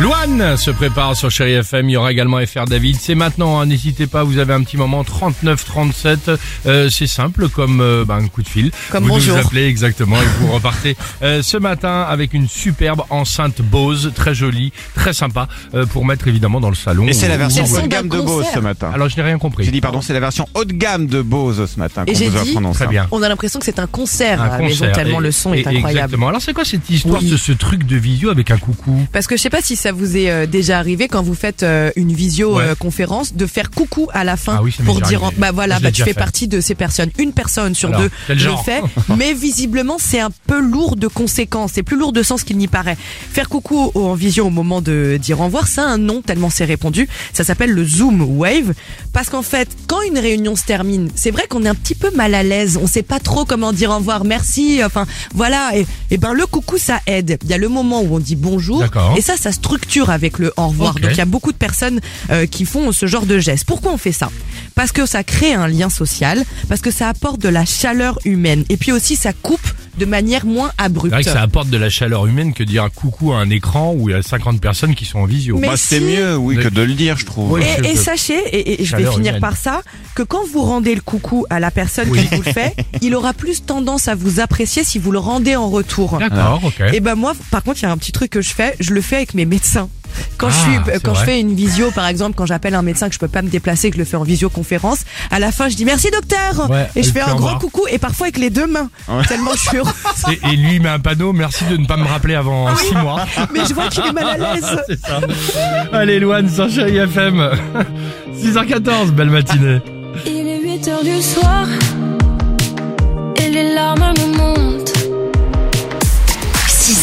Loane se prépare sur Chéri FM. Il y aura également FR David. C'est maintenant. hein, N'hésitez pas. Vous avez un petit moment. 39 37. Euh, c'est simple comme euh, bah, un coup de fil. Comme vous bonjour. nous appelez exactement et vous repartez euh, ce matin avec une superbe enceinte Bose, très jolie, très sympa euh, pour mettre évidemment dans le salon. Et c'est la version haut de gamme de Bose ce matin. Alors je n'ai rien compris. J'ai dit pardon, c'est la version haut de gamme de Bose ce matin Et qu'on j'ai vous dit- Très bien. On a l'impression que c'est un concert Un maison concert. tellement Et- le son et- est incroyable. Exactement. Alors c'est quoi cette histoire Oui. de ce truc de visio avec un coucou? Parce que je sais pas si ça vous est euh, déjà arrivé quand vous faites euh, une visio Ouais. de faire coucou à la fin Ah oui, ça pour dire arrivé. bah voilà bah tu fais fait. partie de ces personnes. Une personne sur Alors, deux le genre fait, mais visiblement c'est un peu lourd de conséquences. C'est plus lourd de sens qu'il n'y paraît. Faire coucou en visio au moment de dire au revoir, ça a un nom tellement c'est répandu. Ça s'appelle le Zoom Wave parce qu'en fait quand une réunion se termine, c'est vrai qu'on est un petit peu mal à l'aise. On sait pas trop comment dire au revoir, merci. Enfin voilà et, et ben le coucou ça aide. Il y a le moment où on dit bonjour et ça ça structure avec le au revoir. Donc il y a beaucoup de personnes euh, qui font ce genre de gestes. Pourquoi on fait ça? Parce que ça crée un lien social, parce que ça apporte de la chaleur humaine et puis aussi ça coupe de manière moins C'est abrupte. vrai que ça apporte de la chaleur humaine que de dire un coucou à un écran où il y a 50 personnes qui sont en visio. Mais Bah, c'est si. mieux, oui, que de le dire, je trouve. Oui. Et, sachez, et, et je vais finir humaine. par ça, que quand vous rendez le coucou à la personne Oui. qui vous le fait, il aura plus tendance à vous apprécier si vous le rendez en retour. D'accord, ok. Et ben moi, par contre, il y a un petit truc que je fais, je le fais avec mes médecins. Quand Ah, je suis, vrai. fais une visio, par exemple, quand j'appelle un médecin que je peux pas me déplacer, que je le fais en visioconférence, à la fin, je dis merci docteur, Ouais, et je fais un grand coucou, et parfois avec les deux mains, Ouais. tellement je suis heureuse. Et, et lui il met un panneau, merci de ne pas me rappeler avant 6 mois. mais je vois qu'il est mal à l'aise. C'est ça. Allez, Loane sur Chéri FM. 6h14, belle matinée. Il est 8 heures du soir et les larmes me.